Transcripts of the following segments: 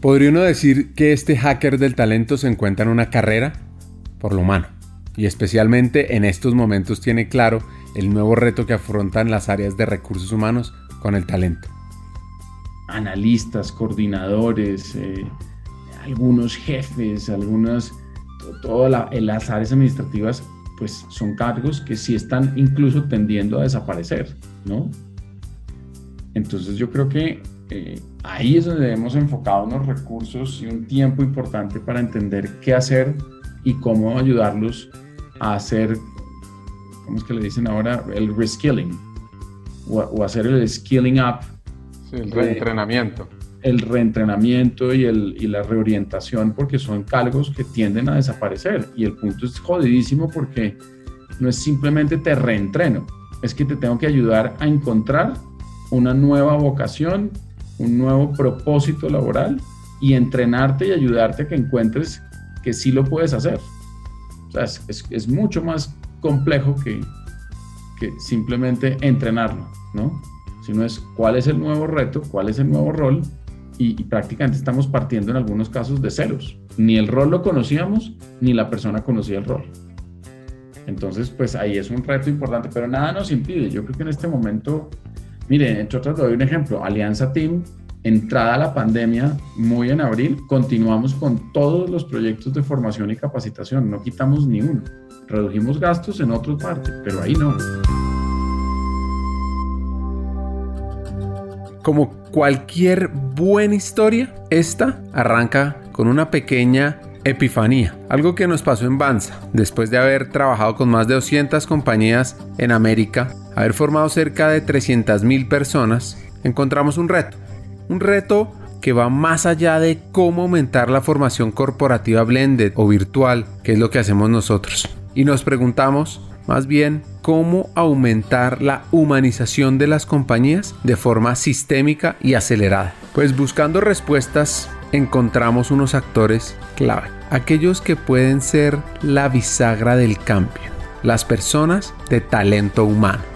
Podría uno decir que este hacker del talento se encuentra en una carrera por lo humano y especialmente en estos momentos tiene claro el nuevo reto que afrontan las áreas de recursos humanos con el talento. Analistas, coordinadores, eh, algunos jefes, algunas, todas las áreas administrativas, pues son cargos que sí están incluso tendiendo a desaparecer, ¿no? Entonces yo creo que eh, ahí es donde hemos enfocado unos recursos y un tiempo importante para entender qué hacer y cómo ayudarlos a hacer, ¿cómo es que le dicen ahora? El reskilling o, hacer el skilling up. el reentrenamiento. El reentrenamiento y, el, y la reorientación porque son cargos que tienden a desaparecer y el punto es jodidísimo porque no es simplemente te reentreno, es que te tengo que ayudar a encontrar una nueva vocación, un nuevo propósito laboral y entrenarte y ayudarte a que encuentres que sí lo puedes hacer. O sea, es, es, mucho más complejo que, que simplemente entrenarlo, ¿no? Sino es cuál es el nuevo reto, cuál es el nuevo rol y, y, prácticamente estamos partiendo en algunos casos de ceros. Ni el rol lo conocíamos, ni la persona conocía el rol. Entonces, pues ahí es un reto importante, pero nada nos impide. Yo creo que en este momento, miren, entre otras doy un ejemplo, Alianza Team entrada la pandemia, muy en abril, continuamos con todos los proyectos de formación y capacitación, no quitamos ni uno. Redujimos gastos en otras partes, pero ahí no. Como cualquier buena historia, esta arranca con una pequeña epifanía, algo que nos pasó en Banza, después de haber trabajado con más de 200 compañías en América, haber formado cerca de 300.000 personas, encontramos un reto un reto que va más allá de cómo aumentar la formación corporativa blended o virtual, que es lo que hacemos nosotros. Y nos preguntamos, más bien, cómo aumentar la humanización de las compañías de forma sistémica y acelerada. Pues buscando respuestas encontramos unos actores clave, aquellos que pueden ser la bisagra del cambio, las personas de talento humano.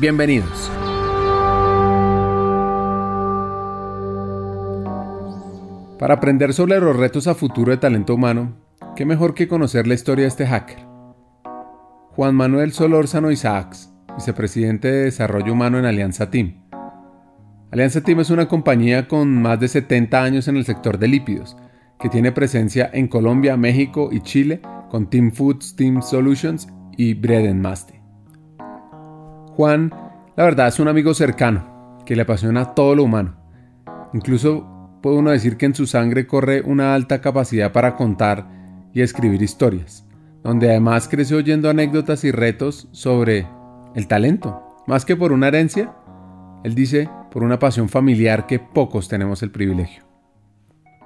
Bienvenidos. Para aprender sobre los retos a futuro de talento humano, qué mejor que conocer la historia de este hacker. Juan Manuel Solórzano Isaacs, vicepresidente de Desarrollo Humano en Alianza Team. Alianza Team es una compañía con más de 70 años en el sector de lípidos, que tiene presencia en Colombia, México y Chile con Team Foods, Team Solutions y Bread Maste. Juan, la verdad, es un amigo cercano, que le apasiona todo lo humano. Incluso puede uno decir que en su sangre corre una alta capacidad para contar y escribir historias, donde además creció oyendo anécdotas y retos sobre el talento, más que por una herencia, él dice por una pasión familiar que pocos tenemos el privilegio.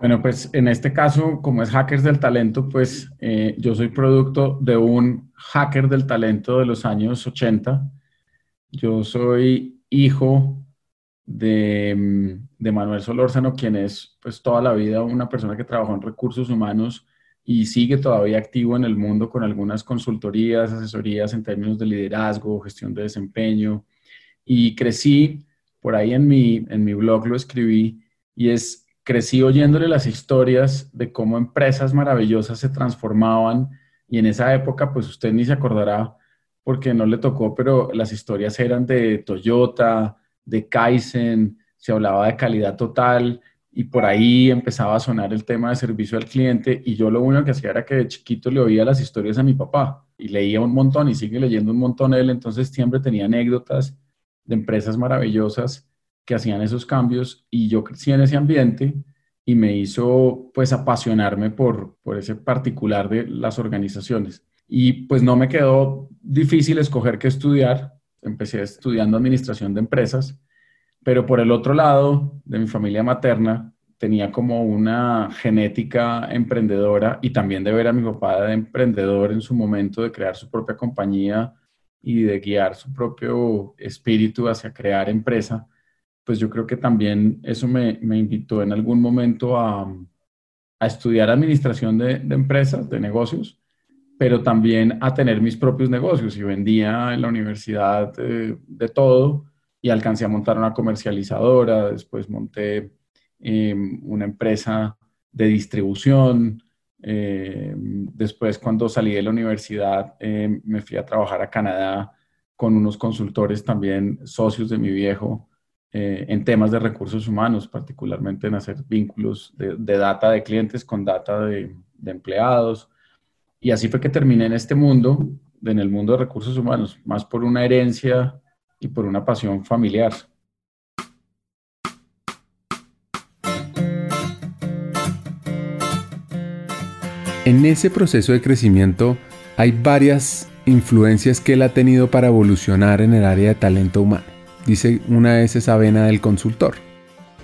Bueno, pues en este caso, como es Hackers del Talento, pues eh, yo soy producto de un hacker del talento de los años 80. Yo soy hijo de, mm, de, Manuel Solórzano, quien es pues toda la vida una persona que trabajó en recursos humanos y sigue todavía activo en el mundo con algunas consultorías, asesorías en términos de liderazgo, gestión de desempeño. Y crecí, por ahí en mi, en mi blog lo escribí, y es, crecí oyéndole las historias de cómo empresas maravillosas se transformaban y en esa época, pues usted ni se acordará porque no le tocó, pero las historias eran de Toyota, de Kaizen, se hablaba de calidad total y por ahí empezaba a sonar el tema de servicio al cliente y yo lo único que hacía era que de chiquito le oía las historias a mi papá y leía un montón y sigue leyendo un montón él, entonces siempre tenía anécdotas de empresas maravillosas que hacían esos cambios y yo crecí en ese ambiente y me hizo pues apasionarme por, por ese particular de las organizaciones. Y pues no me quedó difícil escoger qué estudiar, empecé estudiando administración de empresas, pero por el otro lado de mi familia materna tenía como una genética emprendedora y también de ver a mi papá de emprendedor en su momento de crear su propia compañía y de guiar su propio espíritu hacia crear empresa, pues yo creo que también eso me, me invitó en algún momento a, a estudiar administración de, de, empresas, de negocios, pero también a tener mis propios negocios y vendía en la universidad de, de todo y alcancé a montar una comercializadora, después monté Em, una empresa de distribución. Em, después, cuando salí de la universidad, em, me fui a trabajar a Canadá con unos consultores también socios de mi viejo eh, en temas de recursos humanos, particularmente en hacer vínculos de, data de clientes con data de, de, empleados. Y así fue que terminé en este mundo, en el mundo de recursos humanos, más por una herencia y por una pasión familiar. En ese proceso de crecimiento hay varias influencias que él ha tenido para evolucionar en el área de talento humano. Dice una es esa vena del consultor.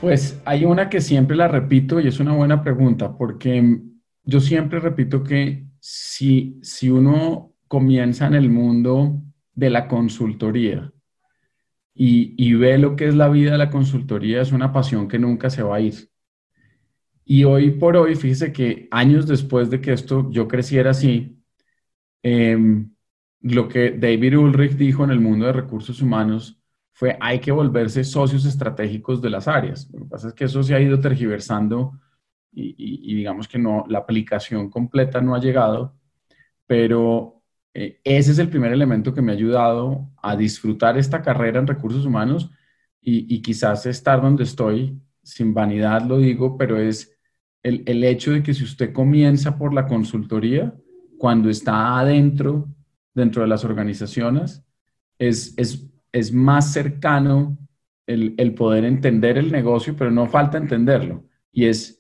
Pues hay una que siempre la repito y es una buena pregunta porque yo siempre repito que si, si uno comienza en el mundo de la consultoría y, y ve lo que es la vida de la consultoría, es una pasión que nunca se va a ir. Y hoy por hoy, fíjese que años después de que esto yo creciera así, em, lo que David Ulrich dijo en el mundo de recursos humanos fue hay que volverse socios estratégicos de las áreas. Lo que pasa es que eso se ha ido tergiversando y, digamos que no, la aplicación completa no ha llegado, pero eh, ese es el primer elemento que me ha ayudado a disfrutar esta carrera en recursos humanos y, y quizás estar donde estoy, sin vanidad lo digo, pero es el, hecho de que si usted comienza por la consultoría, cuando está adentro, dentro de las organizaciones, es, es, más cercano el, el, poder entender el negocio, pero no falta entenderlo, y es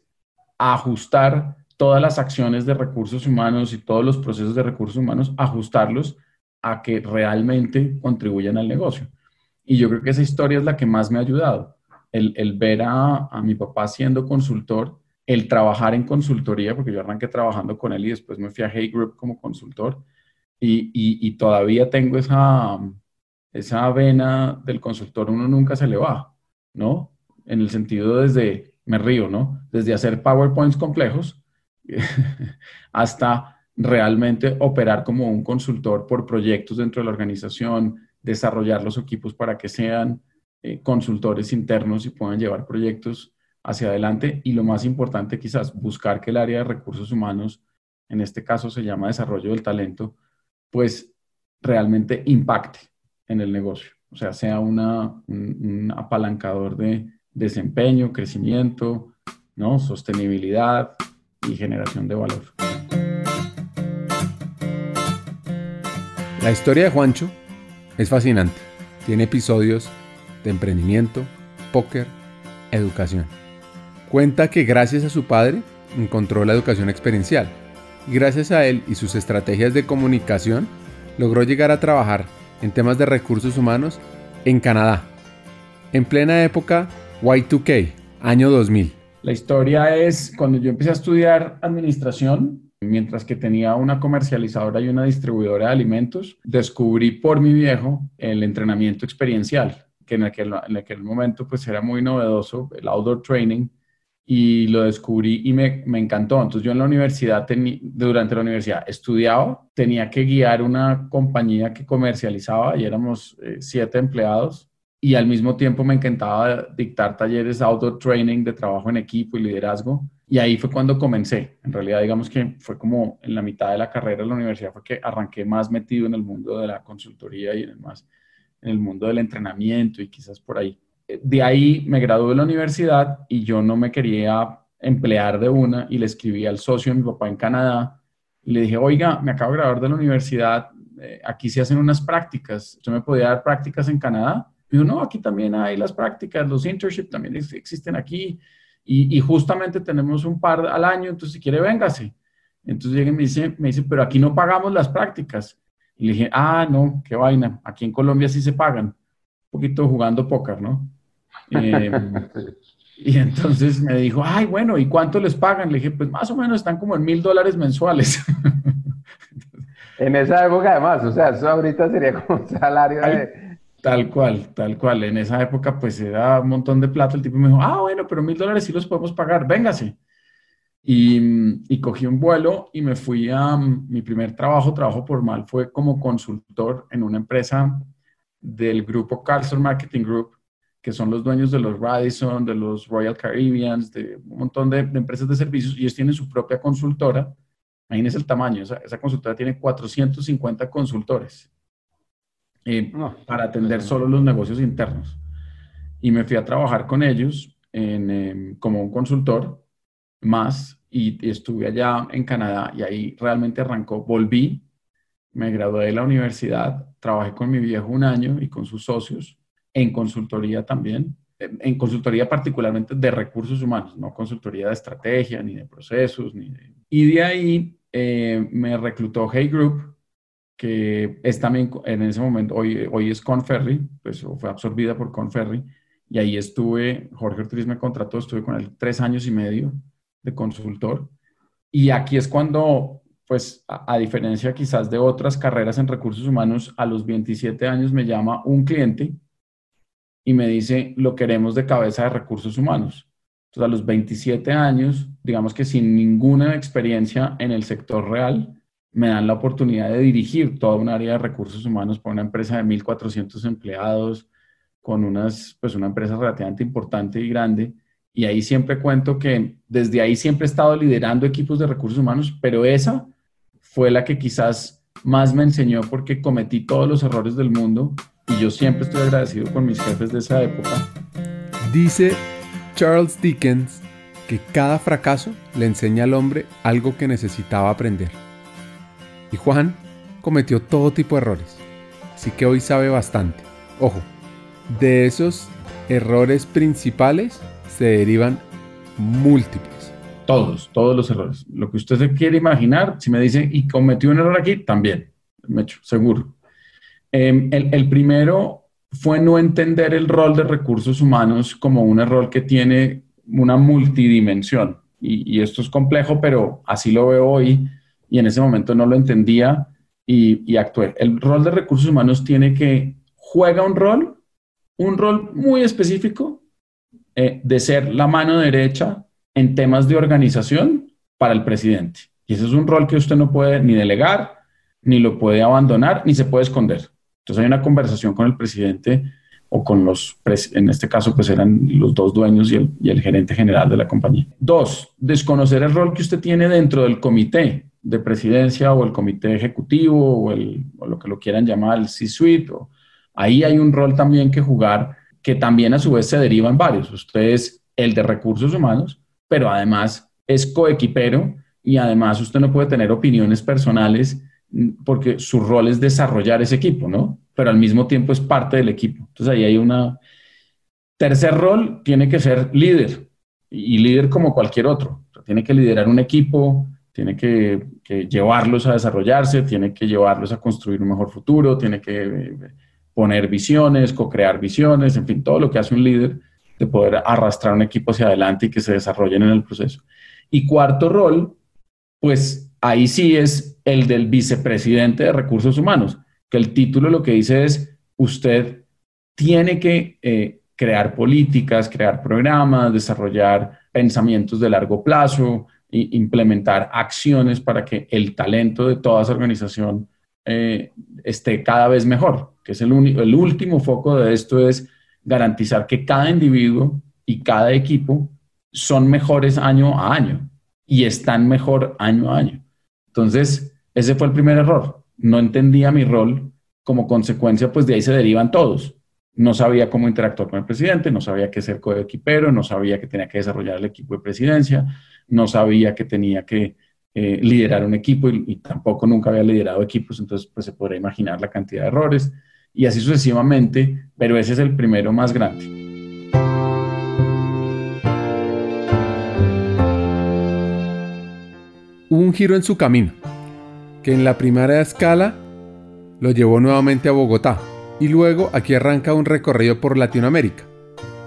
ajustar todas las acciones de recursos humanos y todos los procesos de recursos humanos, ajustarlos a que realmente contribuyan al negocio. Y yo creo que esa historia es la que más me ha ayudado, el, el ver a, a mi papá siendo consultor el trabajar en consultoría, porque yo arranqué trabajando con él y después me fui a Hey Group como consultor y, y, todavía tengo esa, esa vena del consultor, uno nunca se le va, ¿no? En el sentido desde, me río, ¿no? Desde hacer PowerPoints complejos hasta realmente operar como un consultor por proyectos dentro de la organización, desarrollar los equipos para que sean eh, consultores internos y puedan llevar proyectos hacia adelante y lo más importante quizás, buscar que el área de recursos humanos, en este caso se llama desarrollo del talento, pues realmente impacte en el negocio, o sea, sea una, un, apalancador de desempeño, crecimiento, ¿no? sostenibilidad y generación de valor. La historia de Juancho es fascinante. Tiene episodios de emprendimiento, póker, educación. Cuenta que gracias a su padre encontró la educación experiencial y gracias a él y sus estrategias de comunicación logró llegar a trabajar en temas de recursos humanos en Canadá, en plena época Y2K, año 2000. La historia es cuando yo empecé a estudiar administración, mientras que tenía una comercializadora y una distribuidora de alimentos, descubrí por mi viejo el entrenamiento experiencial, que en aquel, en aquel momento pues era muy novedoso, el outdoor training, y lo descubrí y me, me encantó. Entonces yo en la universidad, durante la universidad, estudiaba, tenía que guiar una compañía que comercializaba y éramos eh, siete empleados y al mismo tiempo me encantaba dictar talleres outdoor training de trabajo en equipo y liderazgo. Y ahí fue cuando comencé. En realidad, digamos que fue como en la mitad de la carrera de la universidad, fue que arranqué más metido en el mundo de la consultoría y en el, en el mundo del entrenamiento y quizás por ahí de ahí me gradué de la universidad y yo no me quería emplear de una y le escribí al socio de mi papá en Canadá y le dije, oiga, me acabo de graduar de la universidad, eh, aquí se hacen unas prácticas, ¿yo me podía dar prácticas en Canadá? Yo, no, aquí también hay las prácticas, los internships también existen aquí y, y, justamente tenemos un par al año, entonces si quiere, véngase. Entonces llega y me dice, me dice, pero aquí no pagamos las prácticas. Y le dije, ah, no, qué vaina, aquí en Colombia sí se pagan, un poquito jugando póker, ¿no? Em, Y entonces me dijo, ay, bueno, ¿y cuánto les pagan? Le dije, pues más o menos están como en mil dólares mensuales. En esa época, además, o sea, eso ahorita sería como un salario de. Tal cual, tal cual. En esa época, pues era un montón de plata. El tipo me dijo, ah, bueno, pero mil dólares sí los podemos pagar, véngase. Y, cogí un vuelo y me fui a mi primer trabajo, trabajo formal, fue como consultor en una empresa del grupo Carlson Marketing Group, que son los dueños de los Radisson, de los Royal Caribbeans, de un montón de, empresas de servicios, y ellos tienen su propia consultora Imagínense el tamaño, esa, esa consultora tiene 450 consultores eh, para atender solo los negocios internos. Y me fui a trabajar con ellos em, como un consultor más y, estuve allá en Canadá y ahí realmente arrancó. Volví, me gradué de la universidad, trabajé con mi viejo un año y con sus socios en consultoría también, en consultoría particularmente de recursos humanos, no consultoría de estrategia ni de procesos. Ni Y de ahí eh, me reclutó Hey Group, que es también en ese momento, hoy, hoy es Conferry, pues fue absorbida por Conferry, y ahí estuve, Jorge Ortiz me contrató, estuve con él tres años y medio de consultor, y aquí es cuando, pues a, a diferencia quizás de otras carreras en recursos humanos, a los 27 años me llama un cliente y me dice, lo queremos de cabeza de recursos humanos. Entonces, a los 27 años, digamos que sin ninguna experiencia en el sector real, me dan la oportunidad de dirigir toda un área de recursos humanos para una empresa de 1.400 empleados, con unas, pues una empresa relativamente importante y grande. Y ahí siempre cuento que desde ahí siempre he estado liderando equipos de recursos humanos, pero esa fue la que quizás más me enseñó porque cometí todos los errores del mundo y yo siempre estoy agradecido con mis jefes de esa época. Dice Charles Dickens que cada fracaso le enseña al hombre algo que necesitaba aprender. Y Juan cometió todo tipo de errores, así que hoy sabe bastante. Ojo, de esos errores principales se derivan múltiples. Todos, todos los errores. Lo que usted se quiere imaginar, si me dice, y cometió un error aquí, también, me echo, seguro. Em, el, el primero fue no entender el rol de recursos humanos como un rol que tiene una multidimensión. Y, esto es complejo, pero así lo veo hoy y en ese momento no lo entendía y, actué. El rol de recursos humanos tiene que juega un rol, un rol muy específico eh, de ser la mano derecha en temas de organización para el presidente. Y ese es un rol que usted no puede ni delegar, ni lo puede abandonar, ni se puede esconder. Entonces hay una conversación con el presidente o con los, en este caso pues eran los dos dueños y el, gerente general de la compañía. Dos, desconocer el rol que usted tiene dentro del comité de presidencia o el comité ejecutivo o, lo que lo quieran llamar, el C-suite. Ahí hay un rol también que jugar que también a su vez se derivan varios. Usted es el de recursos humanos, pero además es coequipero y además usted no puede tener opiniones personales porque su rol es desarrollar ese equipo, ¿no? Pero al mismo tiempo es parte del equipo. Entonces ahí hay una... Tercer rol tiene que ser líder y líder como cualquier otro. tiene que liderar un equipo, tiene que, llevarlos a desarrollarse, tiene que llevarlos a construir un mejor futuro, tiene que eh, poner visiones, co-crear visiones, en fin, todo lo que hace un líder de poder arrastrar un equipo hacia adelante y que se desarrollen en el proceso. Y cuarto rol, pues ahí sí es el del vicepresidente de recursos humanos, que el título lo que dice es, usted tiene que eh, crear políticas, crear programas, desarrollar pensamientos de largo plazo e implementar acciones para que el talento de toda esa organización eh, esté cada vez mejor, que es el, el último foco de esto es garantizar que cada individuo y cada equipo son mejores año a año y están mejor año a año. Entonces, ese fue el primer error. No entendía mi rol. Como consecuencia, pues de ahí se derivan todos. No sabía cómo interactuar con el presidente, no sabía qué ser coequipero, no sabía que tenía que desarrollar el equipo de presidencia, no sabía que tenía que eh, liderar un equipo y, tampoco nunca había liderado equipos, entonces pues se podrá imaginar la cantidad de errores y así sucesivamente, pero ese es el primero más grande. Hubo un giro en su camino que en la primera escala lo llevó nuevamente a Bogotá y luego aquí arranca un recorrido por Latinoamérica.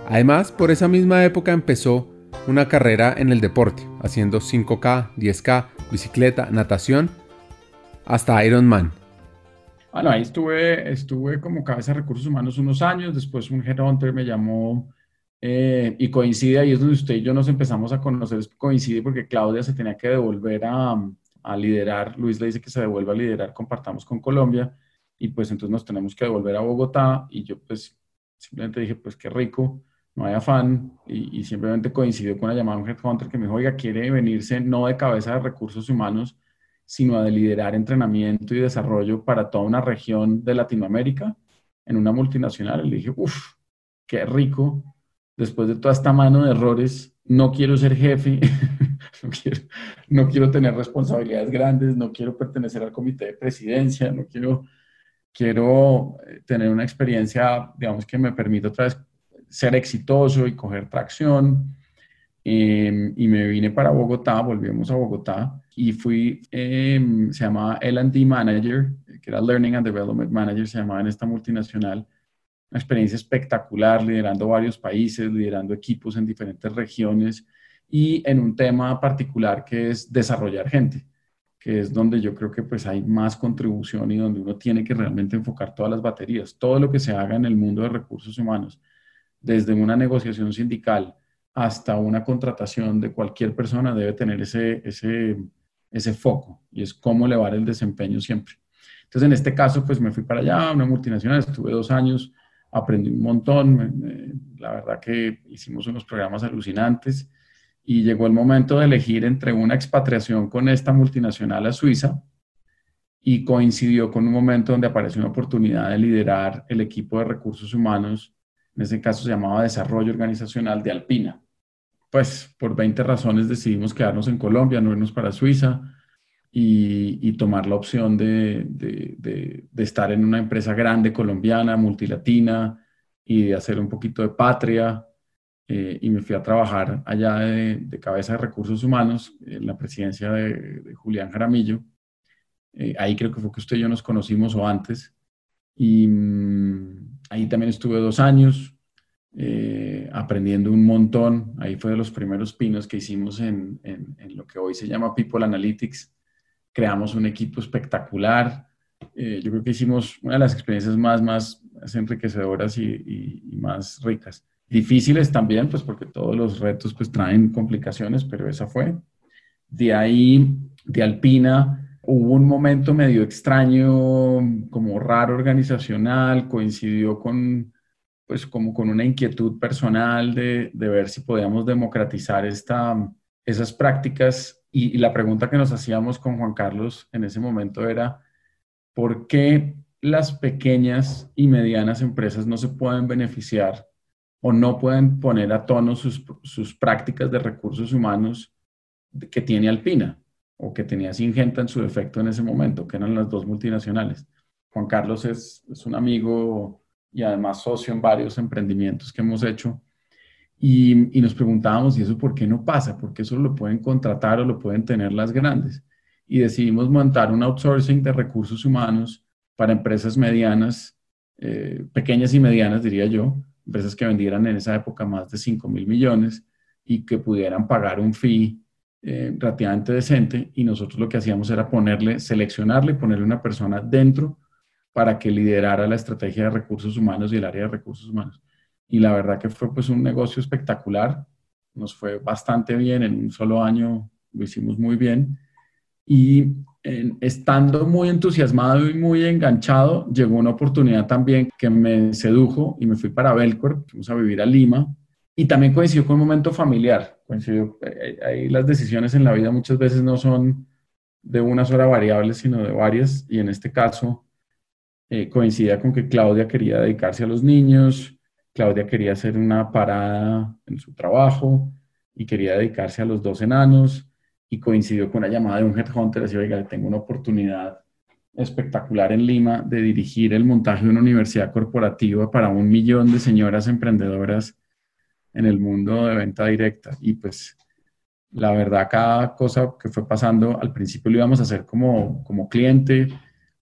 Además, por esa misma época empezó una carrera en el deporte, haciendo 5K, 10K, bicicleta, natación, hasta Ironman. Bueno, ahí estuve, estuve como cabeza de recursos humanos unos años, después un headhunter me llamó eh, y coincide, ahí es donde usted y yo nos empezamos a conocer, coincide porque Claudia se tenía que devolver a, a liderar, Luis le dice que se devuelva a liderar, compartamos con Colombia, y pues entonces nos tenemos que devolver a Bogotá, y yo pues simplemente dije, pues qué rico, no hay afán, y, simplemente coincidió con la llamada de un headhunter que me dijo, oiga, quiere venirse no de cabeza de recursos humanos, sino de liderar entrenamiento y desarrollo para toda una región de Latinoamérica en una multinacional. Y le dije, uff, qué rico, después de toda esta mano de errores, no quiero ser jefe, no, quiero, no quiero tener responsabilidades grandes, no quiero pertenecer al comité de presidencia, no quiero, quiero eh, tener una experiencia, digamos, que me permita otra vez ser exitoso y coger tracción. Em, y me vine para Bogotá, volvimos a Bogotá y fui, em, se llamaba L&D Manager, que era Learning and Development Manager, se llamaba en esta multinacional. Una experiencia espectacular, liderando varios países, liderando equipos en diferentes regiones y en un tema particular que es desarrollar gente, que es donde yo creo que pues hay más contribución y donde uno tiene que realmente enfocar todas las baterías. Todo lo que se haga en el mundo de recursos humanos desde una negociación sindical hasta una contratación de cualquier persona debe tener ese, ese, ese foco y es cómo elevar el desempeño siempre. Entonces, en este caso, pues me fui para allá, una multinacional, estuve dos años, aprendí un montón, la verdad que hicimos unos programas alucinantes y llegó el momento de elegir entre una expatriación con esta multinacional a Suiza y coincidió con un momento donde apareció una oportunidad de liderar el equipo de recursos humanos en ese caso se llamaba Desarrollo Organizacional de Alpina. Pues por 20 razones decidimos quedarnos en Colombia, no irnos para Suiza y, tomar la opción de, estar en una empresa grande colombiana, multilatina y hacer un poquito de patria. Eh, y me fui a trabajar allá de, cabeza de recursos humanos en la presidencia de, Julián Jaramillo. Eh, ahí creo que fue que usted y yo nos conocimos o antes. Y mm, ahí también estuve dos años eh, aprendiendo un montón. Ahí fue de los primeros pinos que hicimos en, en, lo que hoy se llama People Analytics. Creamos un equipo espectacular. Yo creo que hicimos una de las experiencias más, más, enriquecedoras y, y, más ricas. Difíciles también, pues porque todos los retos pues traen complicaciones, pero esa fue. De ahí, de Alpina, Hubo un momento medio extraño, como raro organizacional, coincidió con, pues como con una inquietud personal de, de ver si podíamos democratizar esta, esas prácticas. Y, y la pregunta que nos hacíamos con Juan Carlos en ese momento era, ¿por qué las pequeñas y medianas empresas no se pueden beneficiar o no pueden poner a tono sus, sus prácticas de recursos humanos que tiene Alpina? o que tenía Singenta en su defecto en ese momento, que eran las dos multinacionales. Juan Carlos es, es un amigo y además socio en varios emprendimientos que hemos hecho. Y, y, nos preguntábamos, ¿y eso por qué no pasa? Porque eso lo pueden contratar o lo pueden tener las grandes. Y decidimos montar un outsourcing de recursos humanos para empresas medianas, eh, pequeñas y medianas, diría yo, empresas que vendieran en esa época más de 5 mil millones y que pudieran pagar un fee eh, relativamente decente y nosotros lo que hacíamos era ponerle, seleccionarle, ponerle una persona dentro para que liderara la estrategia de recursos humanos y el área de recursos humanos. Y la verdad que fue pues un negocio espectacular, nos fue bastante bien, en un solo año lo hicimos muy bien y estando muy entusiasmado y muy enganchado, llegó una oportunidad también que me sedujo y me fui para Belcor, fuimos a vivir a Lima y también coincidió con un momento familiar. Coincidió, eh, ahí las decisiones en la vida muchas veces no son de una sola variable, sino de varias. Y en este caso eh, coincidía con que Claudia quería dedicarse a los niños, Claudia quería hacer una parada en su trabajo y quería dedicarse a los dos enanos. Y coincidió con una llamada de un headhunter, decía, oiga, tengo una oportunidad espectacular en Lima de dirigir el montaje de una universidad corporativa para un millón de señoras emprendedoras en el mundo de venta directa. Y pues la verdad, cada cosa que fue pasando, al principio lo íbamos a hacer como, como cliente,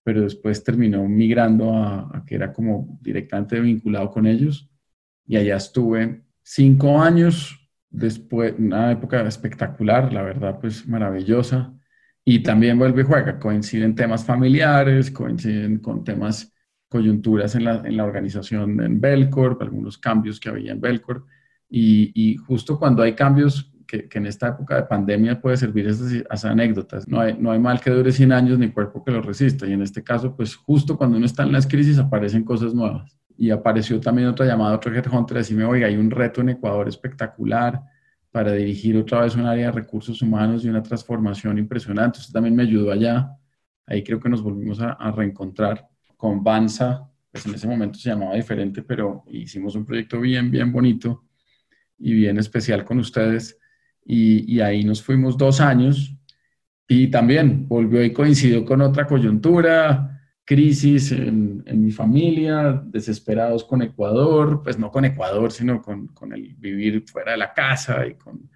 pero después terminó migrando a, que era como directamente vinculado con ellos. Y allá estuve cinco años después, una época espectacular, la verdad, pues maravillosa. Y también vuelve y juega, coinciden temas familiares, coinciden con temas, coyunturas en la, en la organización en Belcorp, algunos cambios que había en Belcorp. Y, justo cuando hay cambios que, que, en esta época de pandemia puede servir esas, esas, anécdotas. No hay, no hay mal que dure 100 años ni cuerpo que lo resista. Y en este caso, pues justo cuando uno está en las crisis aparecen cosas nuevas. Y apareció también otra llamada, otro headhunter, decirme, oiga, hay un reto en Ecuador espectacular para dirigir otra vez un área de recursos humanos y una transformación impresionante. Usted también me ayudó allá. Ahí creo que nos volvimos a, reencontrar con Banza. Pues en ese momento se llamaba diferente, pero hicimos un proyecto bien, bien bonito y bien especial con ustedes. Y, ahí nos fuimos dos años y también volvió y coincidió con otra coyuntura, crisis en, mi familia, desesperados con Ecuador, pues no con Ecuador, sino con, con, el vivir fuera de la casa y con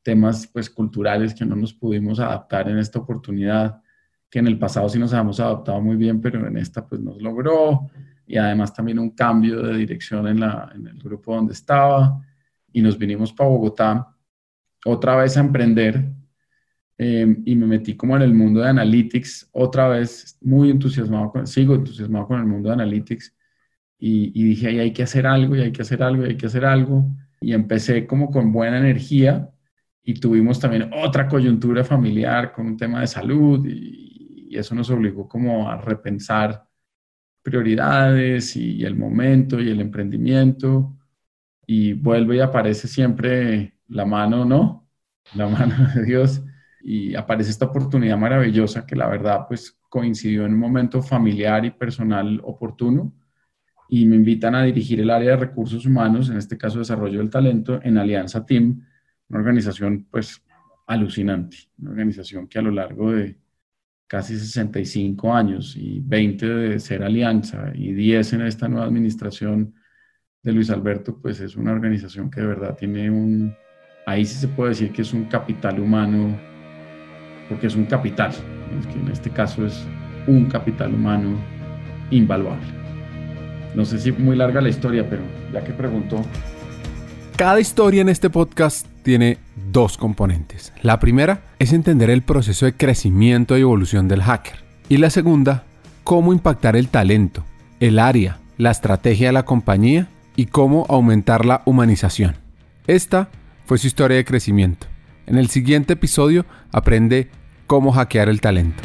temas pues culturales que no nos pudimos adaptar en esta oportunidad, que en el pasado sí nos habíamos adaptado muy bien, pero en esta pues nos logró, y además también un cambio de dirección en, la, en el grupo donde estaba, y nos vinimos para Bogotá otra vez a emprender eh, y me metí como en el mundo de Analytics, otra vez muy entusiasmado, con, sigo entusiasmado con el mundo de Analytics y, y dije, ahí hay que hacer algo y hay que hacer algo y hay que hacer algo. Y empecé como con buena energía y tuvimos también otra coyuntura familiar con un tema de salud y, y eso nos obligó como a repensar prioridades y el momento y el emprendimiento y vuelve y aparece siempre la mano, ¿no? La mano de Dios y aparece esta oportunidad maravillosa que la verdad pues coincidió en un momento familiar y personal oportuno y me invitan a dirigir el área de recursos humanos, en este caso desarrollo del talento, en Alianza Team, una organización pues alucinante, una organización que a lo largo de casi 65 años y 20 de ser alianza y 10 en esta nueva administración de Luis Alberto, pues es una organización que de verdad tiene un, ahí sí se puede decir que es un capital humano porque es un capital, que en este caso es un capital humano invaluable. No sé si muy larga la historia, pero ya que preguntó. Cada historia en este podcast tiene dos componentes. La primera es entender el proceso de crecimiento y evolución del hacker. Y la segunda, cómo impactar el talento, el área, la estrategia de la compañía y cómo aumentar la humanización. Esta fue su historia de crecimiento. En el siguiente episodio aprende cómo hackear el talento.